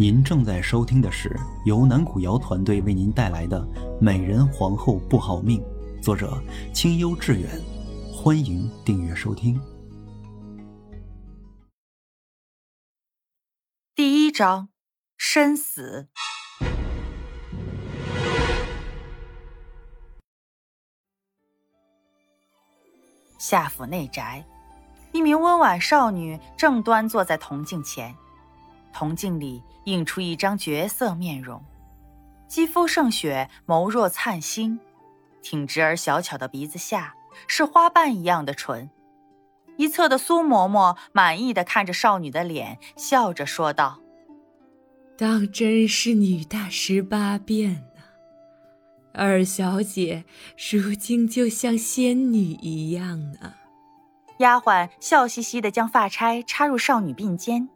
您正在收听的是由南古瑶团队为您带来的《美人皇后不好命》，作者清幽致远。欢迎订阅收听。第一章：生死。夏府内宅，一名温婉少女正端坐在铜镜前。铜镜里映出一张绝色面容，肌肤胜雪，眸若灿星，挺直而小巧的鼻子下是花瓣一样的唇。一侧的苏嬷嬷满意的看着少女的脸，笑着说道：“当真是女大十八变呢，二小姐如今就像仙女一样呢。”丫鬟笑嘻嘻的将发钗插入少女鬓间。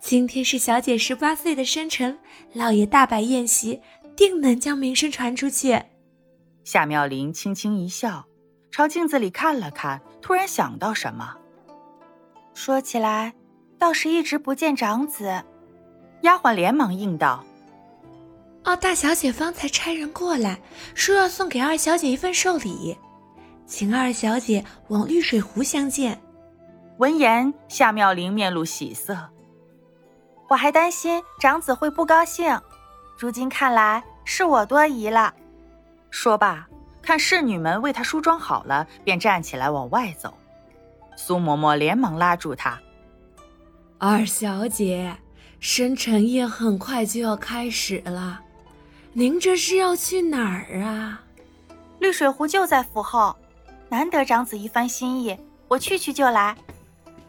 今天是小姐十八岁的生辰，老爷大摆宴席，定能将名声传出去。夏妙玲轻轻一笑，朝镜子里看了看，突然想到什么，说起来，倒是一直不见长子。丫鬟连忙应道：“哦，大小姐方才差人过来，说要送给二小姐一份寿礼，请二小姐往绿水湖相见。”闻言，夏妙玲面露喜色。我还担心长子会不高兴，如今看来是我多疑了。说罢，看侍女们为他梳妆好了，便站起来往外走。苏嬷嬷连忙拉住他：“二小姐，生辰宴很快就要开始了，您这是要去哪儿啊？”绿水湖就在府后，难得长子一番心意，我去去就来。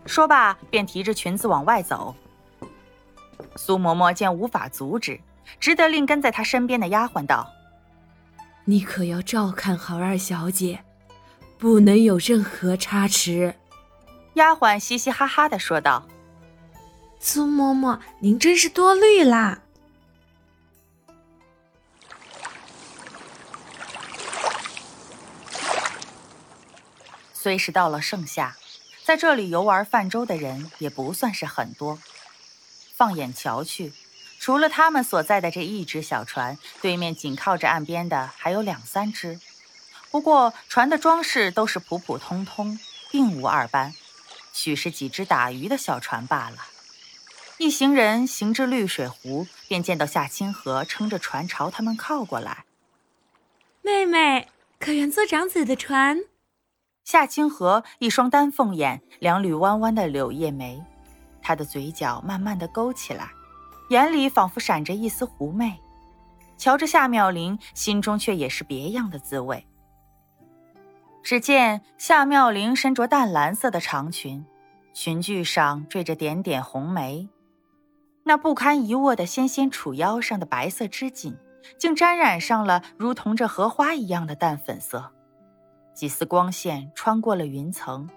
说罢，便提着裙子往外走。苏嬷嬷见无法阻止，只得令跟在她身边的丫鬟道：“你可要照看好二小姐，不能有任何差池。”丫鬟嘻嘻哈哈的说道：“苏嬷嬷，您真是多虑啦。”虽是到了盛夏，在这里游玩泛舟的人也不算是很多。放眼瞧去，除了他们所在的这一只小船，对面紧靠着岸边的还有两三只。不过船的装饰都是普普通通，并无二般，许是几只打鱼的小船罢了。一行人行至绿水湖，便见到夏清河撑着船朝他们靠过来。妹妹，可愿坐长子的船？夏清河一双丹凤眼，两缕弯弯的柳叶眉。他的嘴角慢慢的勾起来，眼里仿佛闪着一丝狐媚。瞧着夏妙玲，心中却也是别样的滋味。只见夏妙玲身着淡蓝色的长裙，裙裾上缀着点点红梅，那不堪一握的纤纤楚腰上的白色织锦，竟沾染上了如同这荷花一样的淡粉色。几丝光线穿过了云层。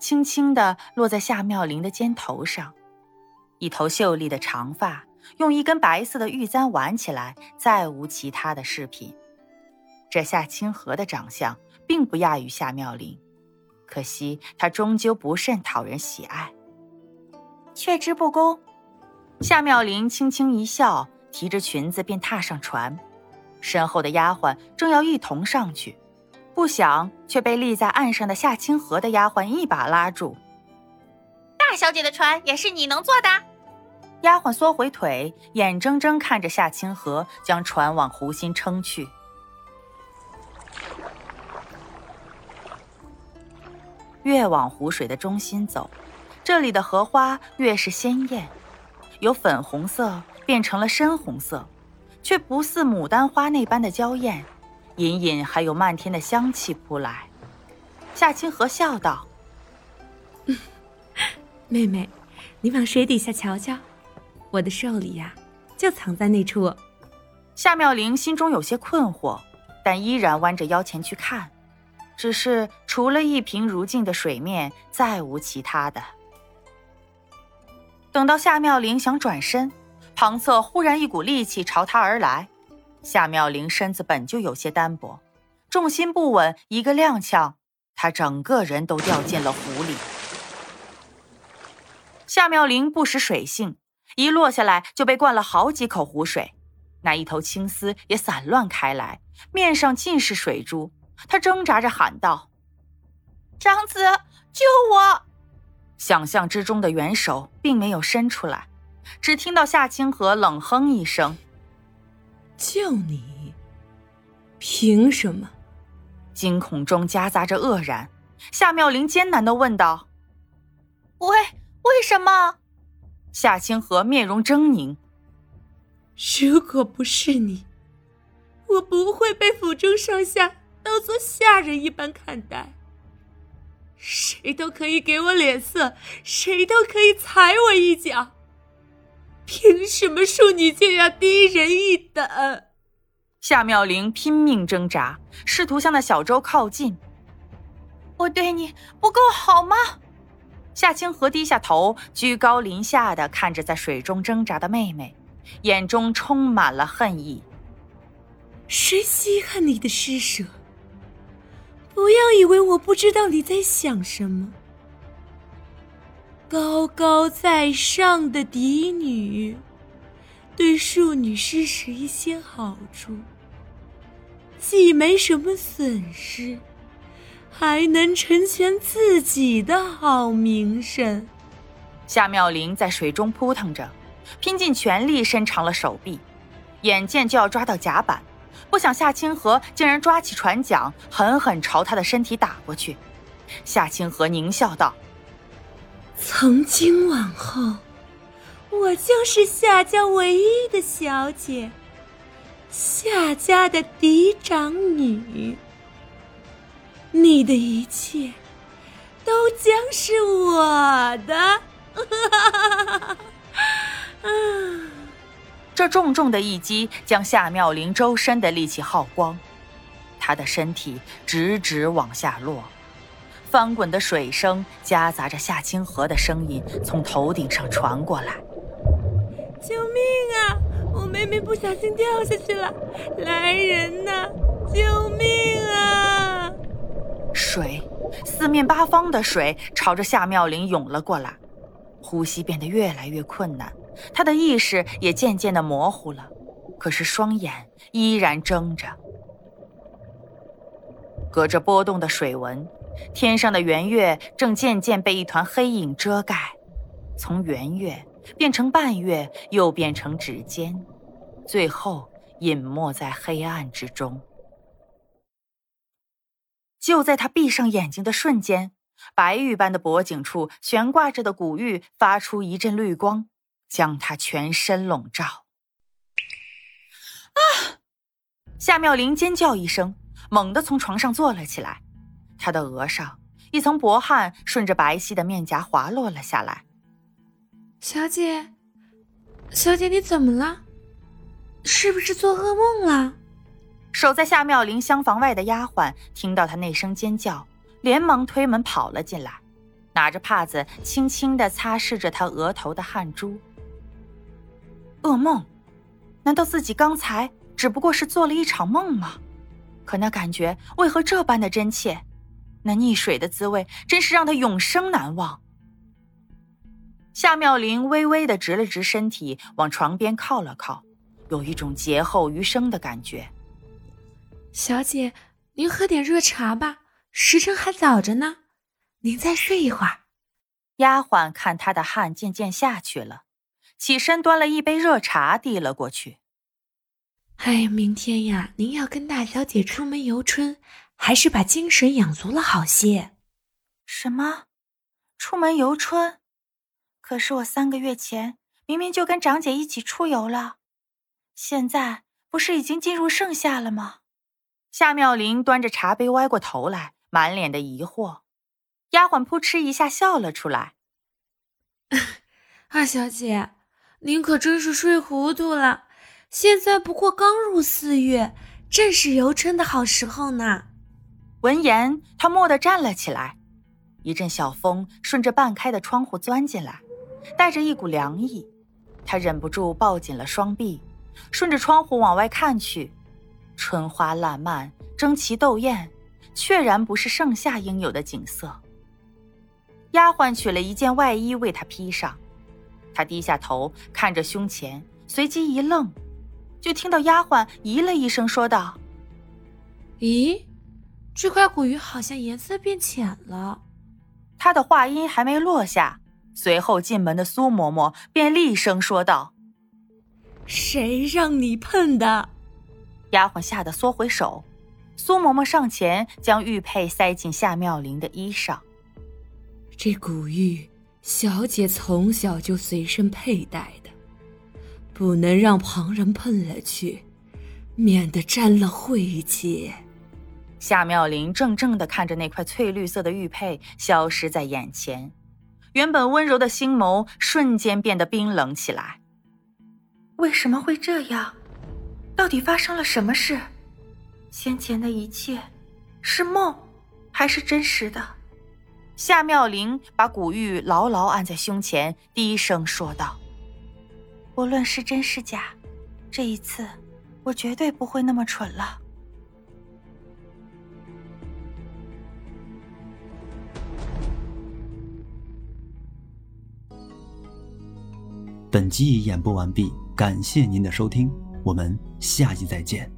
轻轻地落在夏妙玲的肩头上，一头秀丽的长发用一根白色的玉簪挽起来，再无其他的饰品。这夏清河的长相并不亚于夏妙玲，可惜她终究不甚讨人喜爱。却之不恭。夏妙玲轻轻一笑，提着裙子便踏上船，身后的丫鬟正要一同上去。不想，却被立在岸上的夏清河的丫鬟一把拉住。大小姐的船也是你能坐的？丫鬟缩回腿，眼睁睁看着夏清河将船往湖心撑去。越往湖水的中心走，这里的荷花越是鲜艳，由粉红色变成了深红色，却不似牡丹花那般的娇艳。隐隐还有漫天的香气扑来，夏清河笑道：“ 妹妹，你往水底下瞧瞧，我的寿礼呀，就藏在那处。”夏妙玲心中有些困惑，但依然弯着腰前去看，只是除了一平如镜的水面，再无其他的。等到夏妙玲想转身，旁侧忽然一股力气朝她而来。夏妙玲身子本就有些单薄，重心不稳，一个踉跄，她整个人都掉进了湖里。夏妙玲不识水性，一落下来就被灌了好几口湖水，那一头青丝也散乱开来，面上尽是水珠。他挣扎着喊道：“长子，救我！”想象之中的援手并没有伸出来，只听到夏清河冷哼一声：“救你？凭什么？”惊恐中夹杂着愕然。夏妙玲艰难的问道：“为为什么？”夏清河面容狰狞：“如果不是你，我不会被府中上下当做下人一般看待。”谁都可以给我脸色，谁都可以踩我一脚。凭什么恕你就要低人一等？夏妙玲拼命挣扎，试图向那小舟靠近。我对你不够好吗？夏清河低下头，居高临下的看着在水中挣扎的妹妹，眼中充满了恨意。谁稀罕你的施舍？不要以为我不知道你在想什么。高高在上的嫡女，对庶女施舍一些好处，既没什么损失，还能成全自己的好名声。夏妙玲在水中扑腾着，拼尽全力伸长了手臂，眼见就要抓到甲板。不想夏清河竟然抓起船桨，狠狠朝他的身体打过去。夏清河狞笑道：“从今往后，我将是夏家唯一的小姐，夏家的嫡长女。你的一切，都将是我的。”这重重的一击将夏妙玲周身的力气耗光，她的身体直直往下落，翻滚的水声夹杂着夏清河的声音从头顶上传过来：“救命啊！我妹妹不小心掉下去了，来人呐！救命啊！”水，四面八方的水朝着夏妙玲涌了过来，呼吸变得越来越困难。她的意识也渐渐的模糊了，可是双眼依然睁着。隔着波动的水纹，天上的圆月正渐渐被一团黑影遮盖，从圆月变成半月，又变成指尖，最后隐没在黑暗之中。就在他闭上眼睛的瞬间，白玉般的脖颈处悬挂着的古玉发出一阵绿光。将他全身笼罩。啊！夏妙玲尖叫一声，猛地从床上坐了起来。她的额上一层薄汗顺着白皙的面颊滑落了下来。小姐，小姐，你怎么了？是不是做噩梦了？守在夏妙玲厢房外的丫鬟听到她那声尖叫，连忙推门跑了进来，拿着帕子轻轻地擦拭着她额头的汗珠。噩梦？难道自己刚才只不过是做了一场梦吗？可那感觉为何这般的真切？那溺水的滋味真是让他永生难忘。夏妙玲微微的直了直身体，往床边靠了靠，有一种劫后余生的感觉。小姐，您喝点热茶吧，时辰还早着呢。您再睡一会儿。丫鬟看她的汗渐渐下去了。起身端了一杯热茶递了过去。哎，明天呀，您要跟大小姐出门游春，还是把精神养足了好些。什么？出门游春？可是我三个月前明明就跟长姐一起出游了，现在不是已经进入盛夏了吗？夏妙玲端着茶杯歪过头来，满脸的疑惑。丫鬟扑哧一下笑了出来：“ 二小姐。”您可真是睡糊涂了，现在不过刚入四月，正是游春的好时候呢。闻言，他蓦地站了起来，一阵小风顺着半开的窗户钻进来，带着一股凉意。他忍不住抱紧了双臂，顺着窗户往外看去，春花烂漫，争奇斗艳，确然不是盛夏应有的景色。丫鬟取了一件外衣为他披上。他低下头看着胸前，随即一愣，就听到丫鬟咦了一声，说道：“咦，这块古玉好像颜色变浅了。”他的话音还没落下，随后进门的苏嬷嬷便厉声说道：“谁让你碰的？”丫鬟吓得缩回手。苏嬷嬷上前将玉佩塞进夏妙玲的衣裳。这古玉，小姐从小就随身佩戴的，不能让旁人碰了去，免得沾了晦气。夏妙玲怔怔地看着那块翠绿色的玉佩消失在眼前，原本温柔的心眸瞬间变得冰冷起来。为什么会这样？到底发生了什么事？先前的一切，是梦，还是真实的？夏妙玲把古玉牢牢按在胸前，低声说道：“无论是真是假，这一次，我绝对不会那么蠢了。”本集已演播完毕，感谢您的收听，我们下集再见。